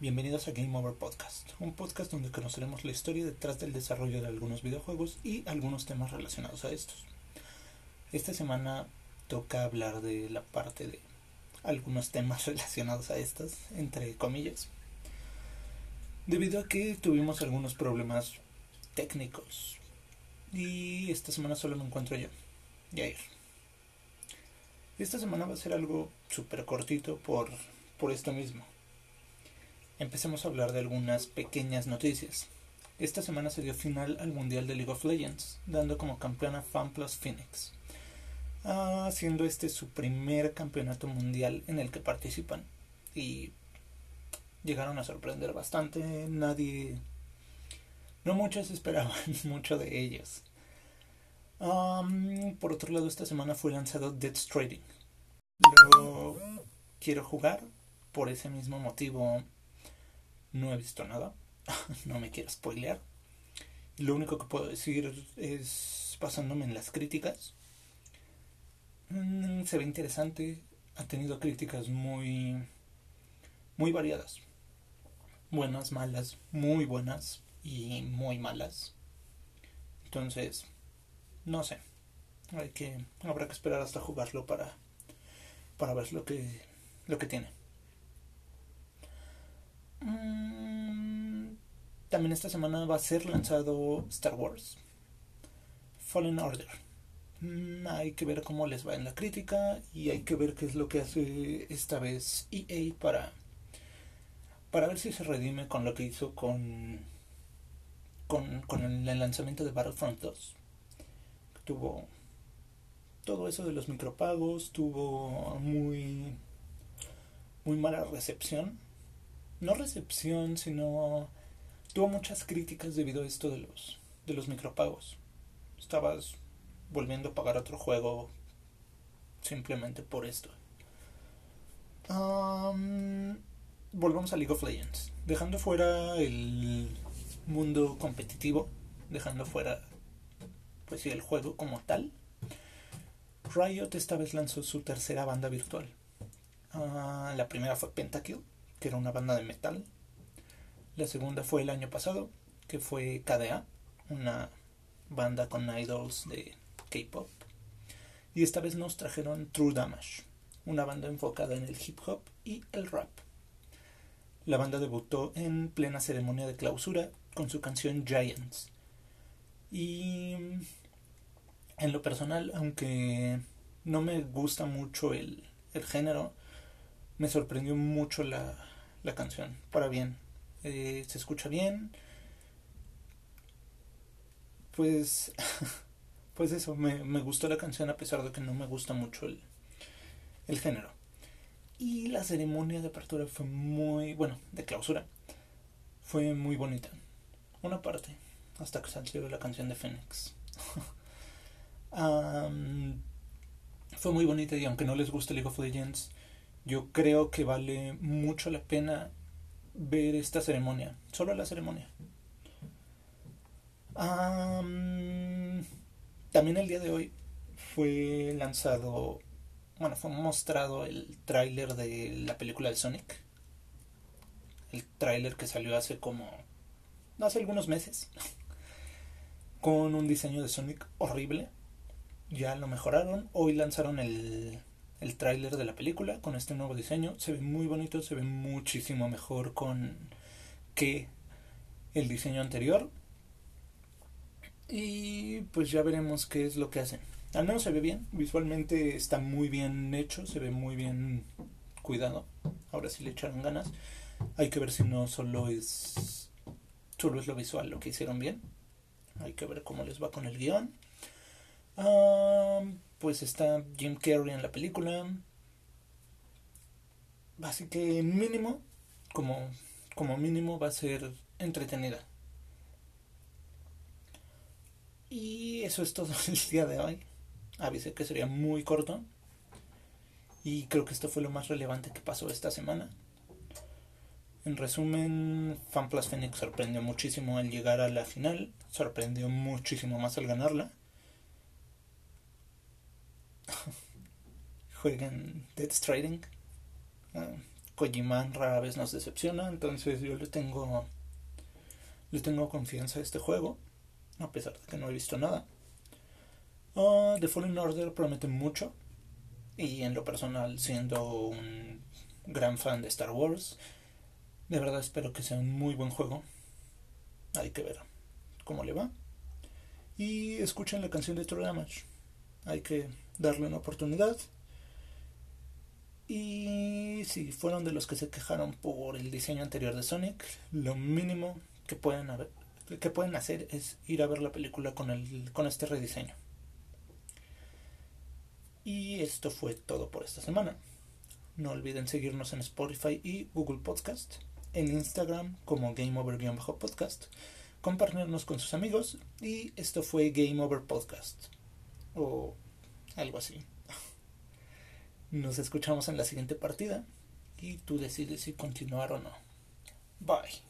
Bienvenidos a Game Over Podcast, un podcast donde conoceremos la historia detrás del desarrollo de algunos videojuegos y algunos temas relacionados a estos. Esta semana toca hablar de la parte de algunos temas relacionados a estos, entre comillas, debido a que tuvimos algunos problemas técnicos y esta semana solo me encuentro yo, Jair. Esta semana va a ser algo súper cortito por, por esto mismo empecemos a hablar de algunas pequeñas noticias. Esta semana se dio final al Mundial de League of Legends, dando como campeona FanPlus Phoenix, haciendo este su primer campeonato mundial en el que participan. Y llegaron a sorprender bastante, nadie... No muchos esperaban mucho de ellos. por otro lado, esta semana fue lanzado Dead Trading. Lo quiero jugar, por ese mismo motivo no he visto nada. no me quiero spoilear. Lo único que puedo decir es basándome en las críticas. Mm, se ve interesante. Ha tenido críticas muy muy variadas. Buenas, malas, muy buenas y muy malas. Entonces, no sé. Hay que habrá que esperar hasta jugarlo para para ver lo que lo que tiene. También esta semana va a ser lanzado Star Wars Fallen Order. Mm, hay que ver cómo les va en la crítica y hay que ver qué es lo que hace esta vez EA para para ver si se redime con lo que hizo con con, con el lanzamiento de Battlefront 2. Tuvo todo eso de los micropagos, tuvo muy muy mala recepción no recepción, sino tuvo muchas críticas debido a esto de los de los micropagos. Estabas volviendo a pagar otro juego simplemente por esto. volvamos a League of Legends. Dejando fuera el mundo competitivo, dejando fuera pues el juego como tal. Riot esta vez lanzó su tercera banda virtual. Ah, la primera fue Pentakill, que era una banda de metal. La segunda fue el año pasado, que fue KDA, una banda con idols de K-pop. Y esta vez nos trajeron True Damage, una banda enfocada en el hip hop y el rap. La banda debutó en plena ceremonia de clausura con su canción Giants. Y en lo personal, aunque no me gusta mucho el, el género, me sorprendió mucho la, la canción, para bien. Eh, se escucha bien. Pues, pues eso, me, me, gustó la canción a pesar de que no me gusta mucho el, el género. Y la ceremonia de apertura fue muy, bueno, de clausura, fue muy bonita. Una parte, hasta que salió la canción de Phoenix. fue muy bonita y aunque no les guste League of Legends, yo creo que vale mucho la pena ver esta ceremonia, solo la ceremonia. también el día de hoy fue lanzado, bueno, fue mostrado el tráiler de la película de Sonic. El tráiler que salió hace como, no hace algunos meses, con un diseño de Sonic horrible. Ya lo mejoraron. Hoy lanzaron el el tráiler de la película con este nuevo diseño. Se ve muy bonito, se ve muchísimo mejor con que el diseño anterior. Y pues ya veremos qué es lo que hacen. Al menos se ve bien, visualmente está muy bien hecho, se ve muy bien cuidado. Ahora sí le echaron ganas. Hay que ver si no solo es solo es lo visual lo que hicieron bien. Hay que ver cómo les va con el guion. Ah pues está Jim Carrey en la película. Así que mínimo, como, como mínimo va a ser entretenida. Y eso es todo el día de hoy. Avisé que sería muy corto. Y creo que esto fue lo más relevante que pasó esta semana. En resumen, FanPlus Phoenix sorprendió muchísimo al llegar a la final. Sorprendió muchísimo más al ganarla. Jueguen Dead Trading. Ah, Kojima rara vez nos decepciona, entonces yo le tengo le tengo confianza a este juego, a pesar de que no he visto nada. Uh, The Fallen Order promete mucho, y en lo personal, siendo un gran fan de Star Wars, de verdad espero que sea un muy buen juego. Hay que ver cómo le va. Y escuchen la canción de True Damage. Hay que darle una oportunidad. Y si fueron de los que se quejaron por el diseño anterior de Sonic, lo mínimo que pueden, que pueden hacer es ir a ver la película con, el, con este rediseño. Y esto fue todo por esta semana. No olviden seguirnos en Spotify y Google Podcast, en Instagram como Game Over-podcast, compartirnos con sus amigos y esto fue Game Over Podcast o algo así. Nos escuchamos en la siguiente partida y tú decides si continuar o no. Bye.